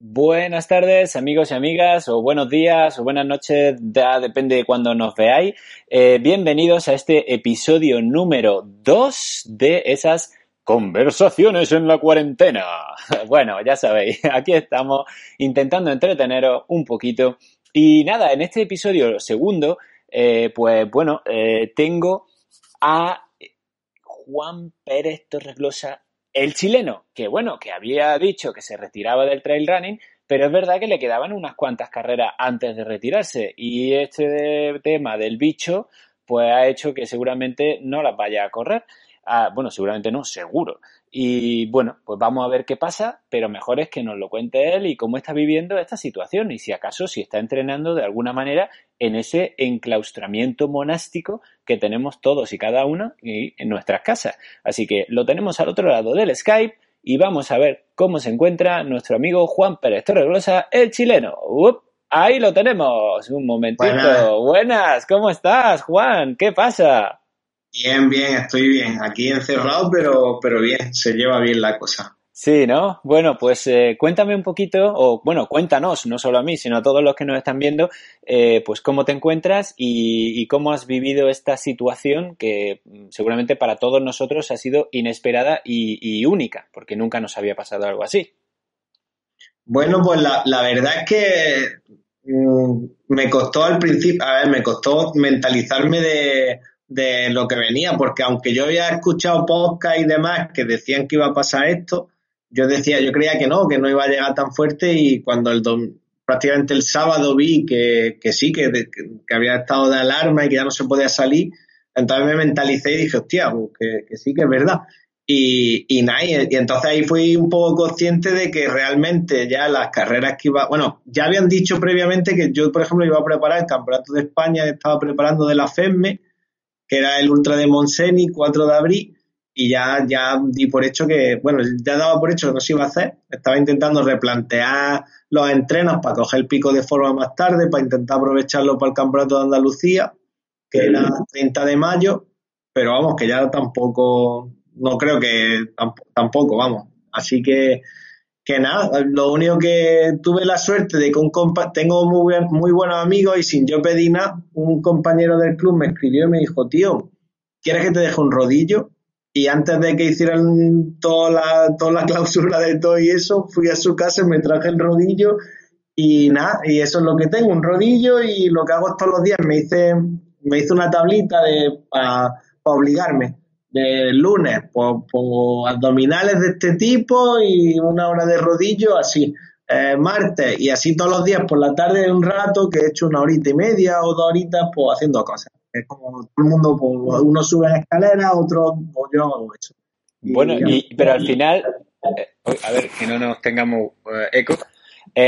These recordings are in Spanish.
Buenas tardes, amigos y amigas, o buenos días, o buenas noches, depende de cuando nos veáis. Eh, bienvenidos a este episodio número 2 de esas conversaciones en la cuarentena. Bueno, ya sabéis, aquí estamos intentando entreteneros un poquito. Y nada, en este episodio segundo, eh, pues bueno, eh, tengo a Juan Pérez Torreglosa el chileno, que bueno, que había dicho que se retiraba del trail running, pero es verdad que le quedaban unas cuantas carreras antes de retirarse y este tema del bicho pues ha hecho que seguramente no las vaya a correr. Ah, bueno, seguramente no, seguro. Y bueno, pues vamos a ver qué pasa, pero mejor es que nos lo cuente él y cómo está viviendo esta situación y si acaso si está entrenando de alguna manera en ese enclaustramiento monástico que tenemos todos y cada uno en nuestras casas. Así que lo tenemos al otro lado del Skype y vamos a ver cómo se encuentra nuestro amigo Juan Pérez Torreglosa, el chileno. ahí lo tenemos. Un momentito. Buenas, ¿cómo estás, Juan? ¿Qué pasa? Bien, bien, estoy bien. Aquí encerrado, pero, pero bien, se lleva bien la cosa. Sí, ¿no? Bueno, pues eh, cuéntame un poquito, o bueno, cuéntanos, no solo a mí, sino a todos los que nos están viendo, eh, pues cómo te encuentras y, cómo has vivido esta situación que mm, seguramente para todos nosotros ha sido inesperada y, única, porque nunca nos había pasado algo así. Bueno, pues la, la verdad es que mm, me costó al principio, a ver, me costó mentalizarme de de lo que venía, porque aunque yo había escuchado podcast y demás que decían que iba a pasar esto, yo decía, yo creía que no, que no iba a llegar tan fuerte y cuando el prácticamente el sábado vi que, sí, que, que, había estado de alarma y que ya no se podía salir, entonces me mentalicé y dije, hostia, pues que, sí, que es verdad. Y, y nada, y, entonces ahí fui un poco consciente de que realmente ya las carreras que iba, bueno, ya habían dicho previamente que yo, por ejemplo, iba a preparar el Campeonato de España, estaba preparando de la FEMME, que era el Ultra de Monseni, 4 de abril, y ya, ya di por hecho que, bueno, ya daba por hecho que no se iba a hacer. Estaba intentando replantear los entrenos para coger el pico de forma más tarde, para intentar aprovecharlo para el Campeonato de Andalucía, que era 30 de mayo, pero vamos, que ya tampoco, no creo que tampoco, vamos. Así que que nada, lo único que tuve la suerte de que un compa tengo muy, muy buenos amigos y sin yo pedir nada, un compañero del club me escribió y me dijo, tío, ¿quieres que te deje un rodillo? Y antes de que hicieran toda la, toda la cláusula de todo y eso, fui a su casa, me traje el rodillo y nada, y eso es lo que tengo, un rodillo y lo que hago todos los días, me hice, me hice una tablita de para obligarme de lunes, pues, pues, abdominales de este tipo y una hora de rodillo, así. Eh, martes y así todos los días por la tarde un rato que he hecho una horita y media o dos horitas pues haciendo cosas. Es como todo el mundo, pues, uno sube en escalera, otro, pues yo hago eso. bueno, y, pero al final, eh, a ver, que no nos tengamos eh, eco,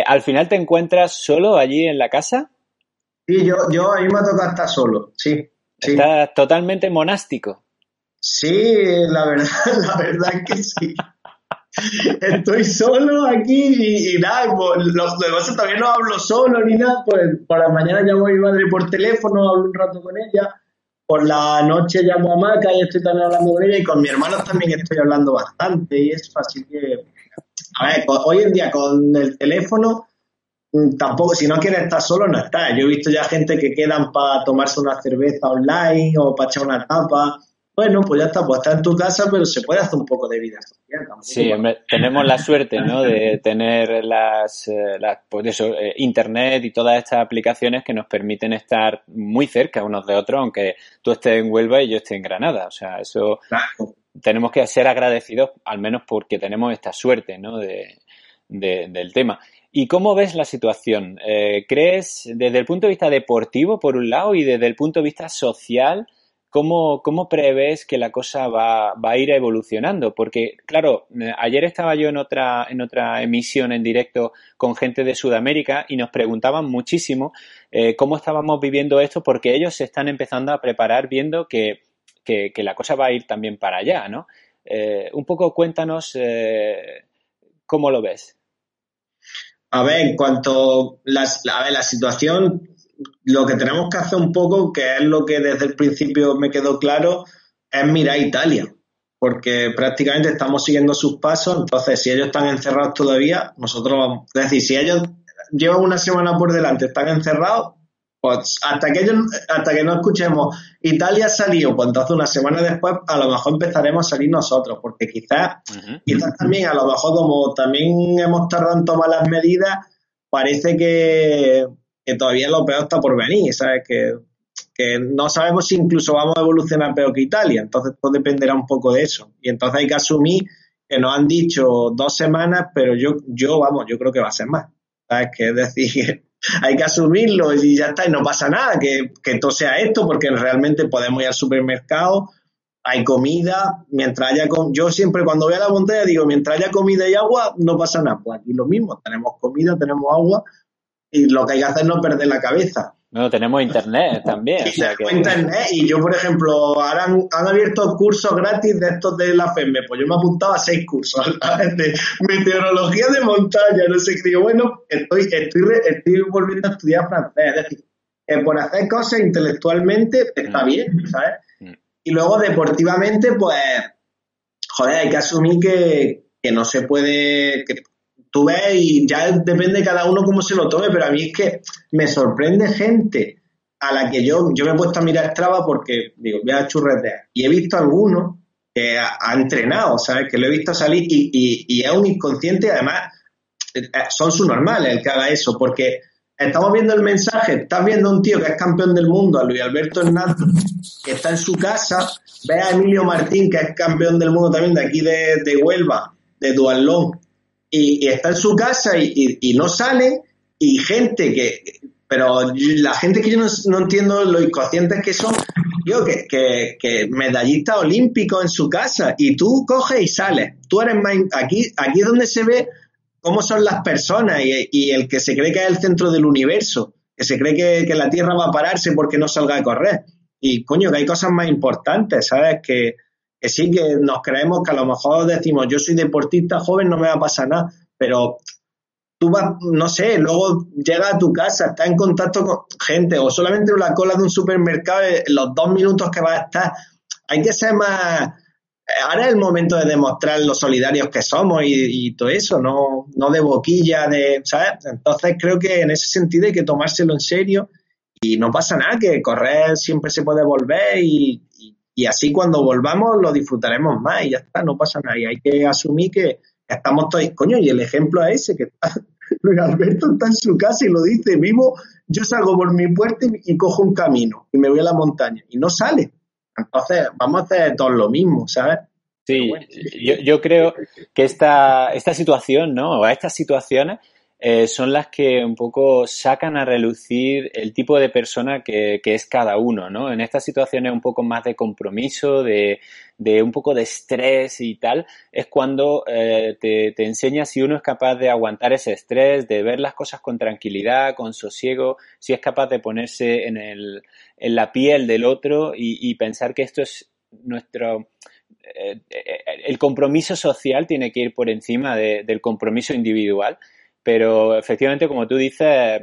al final te encuentras solo allí en la casa. Sí, yo, yo a mí me toca estar solo, sí. sí. Estás totalmente monástico. Sí, la verdad, la verdad es que sí. Estoy solo aquí y, nada, pues, los demás también no hablo solo ni nada, pues por la mañana llamo a mi madre por teléfono, hablo un rato con ella, por la noche llamo a Maca y estoy también hablando con ella y con mi hermano también estoy hablando bastante y eso, así que, a ver, hoy en día con el teléfono mm, tampoco, si no quieres estar solo, no estás. Yo he visto ya gente que quedan para tomarse una cerveza online o para echar una tapa bueno, pues ya está, pues está en tu casa, pero se puede hacer un poco de vida social. Sí, tenemos la suerte, ¿no? De tener las, eh, pues eso, eh, internet y todas estas aplicaciones que nos permiten estar muy cerca unos de otros, aunque tú estés en Huelva y yo esté en Granada. O sea, eso tenemos que ser agradecidos, al menos porque tenemos esta suerte, ¿no? De, del tema. ¿Y cómo ves la situación? Eh, ¿Crees desde el punto de vista deportivo, por un lado, y desde el punto de vista social? ¿Cómo, ¿Cómo prevés que la cosa va, va, a ir evolucionando? Porque, claro, eh, ayer estaba yo en otra, en otra emisión en directo con gente de Sudamérica y nos preguntaban muchísimo eh, cómo estábamos viviendo esto porque ellos se están empezando a preparar viendo que, que, la cosa va a ir también para allá, ¿no? Eh, un poco cuéntanos cómo lo ves. A ver, en cuanto a la situación lo que tenemos que hacer un poco, que es lo que desde el principio me quedó claro, es mirar Italia. porque prácticamente estamos siguiendo sus pasos, entonces si ellos están encerrados todavía, nosotros vamos, es decir, si ellos llevan una semana por delante, están encerrados, pues hasta que ellos, hasta que no escuchemos Italia salió, pues entonces una semana después a lo mejor empezaremos a salir nosotros, porque quizás, quizás también a lo mejor como también hemos tardado en tomar las medidas, parece que, que todavía lo peor está por venir, ¿sabes? Que que no sabemos si incluso vamos a evolucionar peor que Italia, entonces todo dependerá un poco de eso. Y entonces hay que asumir que nos han dicho dos semanas, pero yo, yo vamos, yo creo que va a ser más. ¿Sabes? Que es decir, hay que asumirlo y ya está, y no pasa nada, que, que todo sea esto, porque realmente podemos ir al supermercado, hay comida, mientras haya, yo siempre cuando voy a la montaña digo, mientras haya comida y agua, no pasa nada. Pues aquí lo mismo, tenemos comida, tenemos agua, y lo que hay que hacer es no perder la cabeza. No, tenemos internet también. Sí, internet y yo, por ejemplo, ahora han, abierto cursos gratis de estos de la FEME. Pues yo me apuntaba a seis cursos de meteorología de montaña, no sé qué. Digo, bueno, estoy, estoy, estoy volviendo a estudiar francés. Es decir, por hacer cosas intelectualmente está mm. bien, ¿sabes? Mm. Y luego deportivamente, pues, joder, hay que asumir que, que no se puede, que tú ves y ya depende de cada uno cómo se lo tome, pero a mí es que me sorprende gente a la que yo, yo me he puesto a mirar Strava porque, digo, voy a churretear. Y he visto algunos que ha, entrenado, ¿sabes? Que lo he visto salir y, y, y es un inconsciente, además, eh, son su normales el que haga eso, porque estamos viendo el mensaje, estás viendo a un tío que es campeón del mundo, a Luis Alberto Hernández, que está en su casa, ve a Emilio Martín, que es campeón del mundo también de aquí de, de Huelva, de Dualón, y, está en su casa y, no sale, y gente que, pero la gente que yo no, entiendo lo inconscientes que son, yo que, que, que, medallista olímpico en su casa, y tú coges y sales, tú eres más, aquí, aquí es donde se ve cómo son las personas y, el que se cree que es el centro del universo, que se cree que, que la Tierra va a pararse porque no salga a correr. Y coño, que hay cosas más importantes, ¿sabes? Que, que sí que nos creemos que a lo mejor decimos yo soy deportista joven, no me va a pasar nada, pero tú vas, no sé, luego llegas a tu casa, estás en contacto con gente o solamente en la cola de un supermercado, en los dos minutos que vas a estar, hay que ser más... Ahora es el momento de demostrar lo solidarios que somos y, todo eso, no, no de boquilla, de, ¿sabes? Entonces creo que en ese sentido hay que tomárselo en serio y no pasa nada, que correr siempre se puede volver y así cuando volvamos lo disfrutaremos más y ya está, no pasa nada. Y hay que asumir que estamos todos, coño, y el ejemplo es ese, que está, Alberto está en su casa y lo dice, vivo, yo salgo por mi puerta y, cojo un camino y me voy a la montaña y no sale. Entonces, vamos a hacer todos lo mismo, ¿sabes? Sí, yo, yo, creo que esta, esta situación, ¿no? O estas situaciones eh, son las que un poco sacan a relucir el tipo de persona que, es cada uno, ¿no? En estas situaciones un poco más de compromiso, de, un poco de estrés y tal, es cuando eh, te, te enseña si uno es capaz de aguantar ese estrés, de ver las cosas con tranquilidad, con sosiego, si es capaz de ponerse en, el, en la piel del otro y, pensar que esto es nuestro... Eh, el compromiso social tiene que ir por encima del compromiso individual pero efectivamente, como tú dices,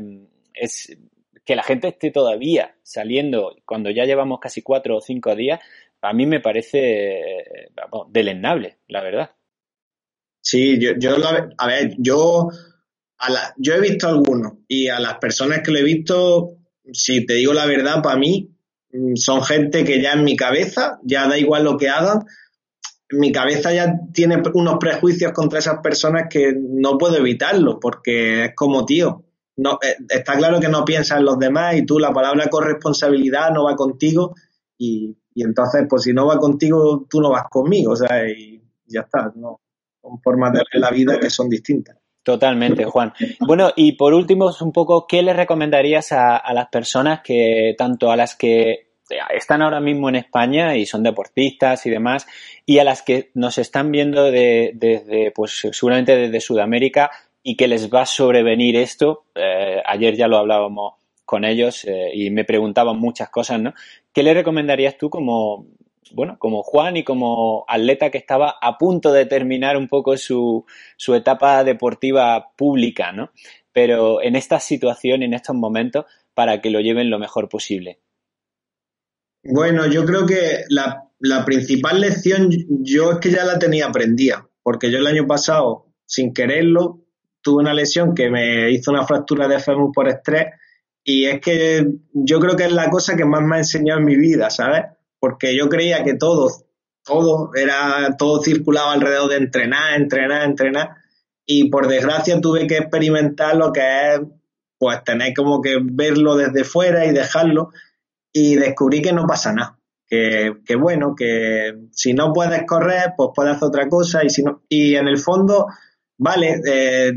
es que la gente esté todavía saliendo cuando ya llevamos casi cuatro o cinco días, a mí me parece vamos, deleznable, la verdad. Sí, yo, yo a ver, yo, a la, yo he visto algunos y a las personas que lo he visto, si te digo la verdad, para mí mm, son gente que ya en mi cabeza, ya da igual lo que hagan, mi cabeza ya tiene unos prejuicios contra esas personas que no puedo evitarlo, porque es como, tío, no, eh, está claro que no piensas en los demás y tú la palabra corresponsabilidad no va contigo y, entonces, pues si no va contigo, tú no vas conmigo, o sea, y ya está, no, son formas de ver la vida que son distintas. Totalmente, Juan. Bueno, y por último, un poco, ¿qué le recomendarías a las personas que, tanto a las que están ahora mismo en España y son deportistas y demás, y a las que nos están viendo desde, pues seguramente desde Sudamérica y que les va a sobrevenir esto. Eh, ayer ya lo hablábamos con ellos eh, y me preguntaban muchas cosas, ¿no? ¿Qué le recomendarías tú como, bueno, como Juan y como atleta que estaba a punto de terminar un poco su, su etapa deportiva pública, ¿no? Pero en esta situación, en estos momentos, para que lo lleven lo mejor posible. Bueno, yo creo que la, la principal lección yo es que ya la tenía aprendida, porque yo el año pasado, sin quererlo, tuve una lesión que me hizo una fractura de fémur por estrés y es que yo creo que es la cosa que más me ha enseñado en mi vida, ¿sabes? Porque yo creía que todo, todo era, todo circulaba alrededor de entrenar, entrenar, entrenar y por desgracia tuve que experimentar lo que es pues tener como que verlo desde fuera y dejarlo y descubrí que no pasa nada. Que, bueno, que si no puedes correr, pues puedes hacer otra cosa y si no, y en el fondo, vale, eh,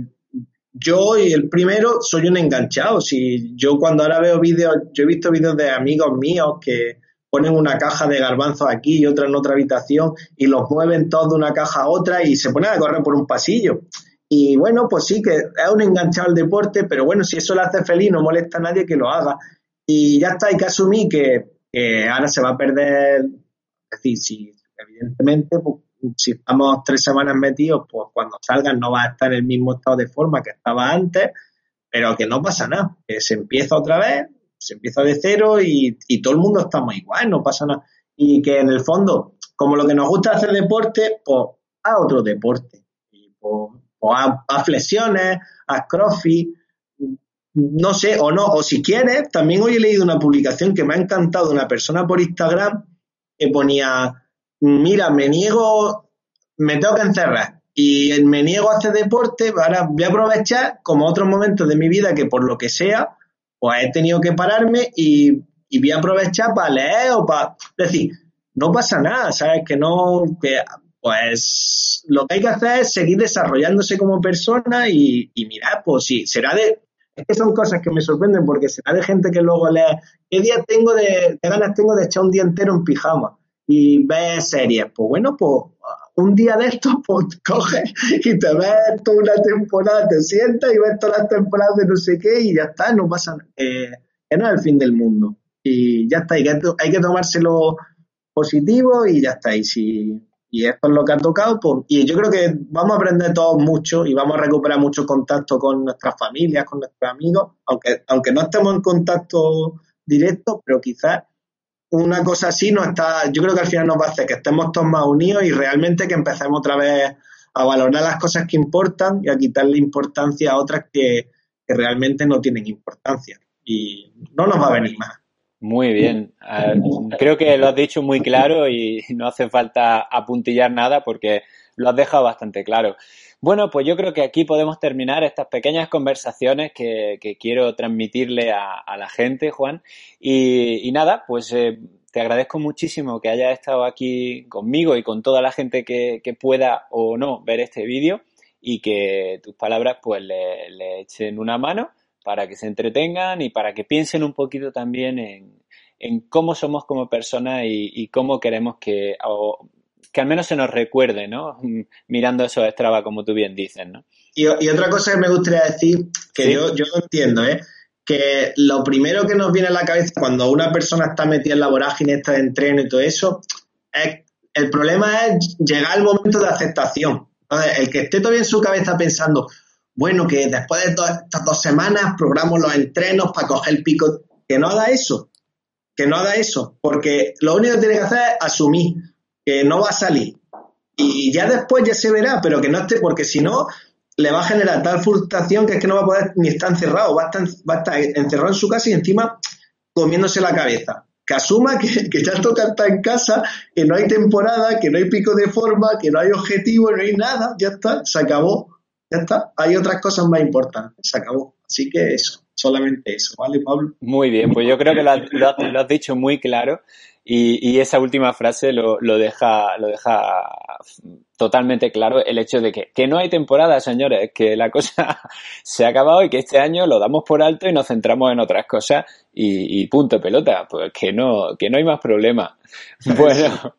yo el primero soy un enganchado. Si yo cuando ahora veo vídeos, yo he visto vídeos de amigos míos que ponen una caja de garbanzos aquí y otra en otra habitación y los mueven todos de una caja a otra y se ponen a correr por un pasillo. Y bueno, pues sí, que es un enganchado al deporte, pero bueno, si eso le hace feliz, no molesta a nadie que lo haga. Y ya está, hay que asumir que, ahora se va a perder, es decir, si evidentemente, pues, si estamos tres semanas metidos, pues cuando salgan no va a estar en el mismo estado de forma que estaba antes, pero que no pasa nada, que se empieza otra vez, se empieza de cero y, y todo el mundo estamos igual, no pasa nada. Y que en el fondo, como lo que nos gusta hacer deporte, pues a otro deporte. Y pues o a flexiones, a crossfit, no sé, o no, o si quieres, también hoy he leído una publicación que me ha encantado una persona por Instagram que ponía, mira, me niego, me tengo que encerrar y me niego a hacer deporte, ahora voy a aprovechar como otros momentos de mi vida que por lo que sea, pues he tenido que pararme y, voy a aprovechar para leer o para... Es decir, no pasa nada, ¿sabes? Que no, que pues lo que hay que hacer es seguir desarrollándose como persona y, y mirar, pues sí, será de... Es que son cosas que me sorprenden porque será de gente que luego lee, ¿qué día tengo de, ganas tengo de echar un día entero en pijama y ver series? Pues bueno, pues un día de estos, pues coges y te ves toda una temporada, te sientas y ves todas las temporadas de no sé qué y ya está, no pasa nada. Eh, no es el fin del mundo. Y ya está, hay que, hay que tomárselo positivo y ya está. Y si y esto es lo que ha tocado. Y yo creo que vamos a aprender todos mucho y vamos a recuperar mucho contacto con nuestras familias, con nuestros amigos, aunque, aunque no estemos en contacto directo, pero quizás una cosa así no está, yo creo que al final nos va a hacer que estemos todos más unidos y realmente que empecemos otra vez a valorar las cosas que importan y a quitarle importancia a otras que, que realmente no tienen importancia. Y no nos va a venir más. Muy bien. creo que lo has dicho muy claro y no hace falta apuntillar nada porque lo has dejado bastante claro. Bueno, pues yo creo que aquí podemos terminar estas pequeñas conversaciones que, quiero transmitirle a, la gente, Juan. Y, nada, pues eh, te agradezco muchísimo que hayas estado aquí conmigo y con toda la gente que, pueda o no ver este vídeo y que tus palabras pues le echen una mano para que se entretengan y para que piensen un poquito también en, cómo somos como personas y, cómo queremos que, que al menos se nos recuerde, ¿no? Mirando eso Strava, como tú bien dices, ¿no? Y, otra cosa que me gustaría decir, que yo, yo entiendo, ¿eh? que lo primero que nos viene a la cabeza cuando una persona está metida en la vorágine esta de entreno y todo eso, es, el problema es llegar al momento de aceptación. el que esté todavía en su cabeza pensando, bueno, que después de estas dos semanas programo los entrenos para coger el pico. Que no haga eso, que no haga eso, porque lo único que tiene que hacer es asumir que no va a salir. Y ya después ya se verá, pero que no esté, porque si no, le va a generar tal frustración que es que no va a poder ni estar encerrado, va a estar, va a estar encerrado en su casa y encima comiéndose la cabeza. Que asuma que, que ya toca estar en casa, que no hay temporada, que no hay pico de forma, que no hay objetivo, no hay nada, ya está, se acabó. Ya está. Hay otras cosas más importantes. Se acabó. Así que eso, solamente eso, ¿vale, Pablo? Muy bien, pues yo creo que lo has, dicho muy claro y, esa última frase lo, deja, lo deja totalmente claro el hecho de que, que no hay temporada, señores, que la cosa se ha acabado y que este año lo damos por alto y nos centramos en otras cosas y, y punto pelota, pues que no, que no hay más problema. Bueno,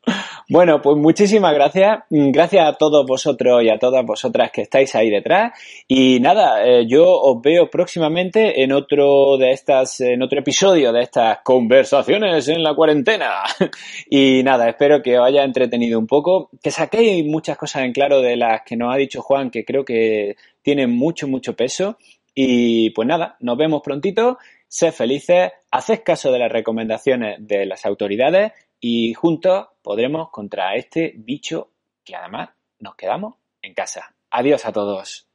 bueno, pues muchísimas gracias. Gracias a todos vosotros y a todas vosotras que estáis ahí detrás. Y nada, eh, yo os veo próximamente en otro de estas, en otro episodio de estas conversaciones en la cuarentena. y nada, espero que os haya entretenido un poco, que saquéis muchas cosas en claro de las que nos ha dicho Juan, que creo que tienen mucho, mucho peso. Y pues nada, nos vemos prontito. Sed felices, haced caso de las recomendaciones de las autoridades y juntos podremos contra este bicho que además nos quedamos en casa. Adiós a todos.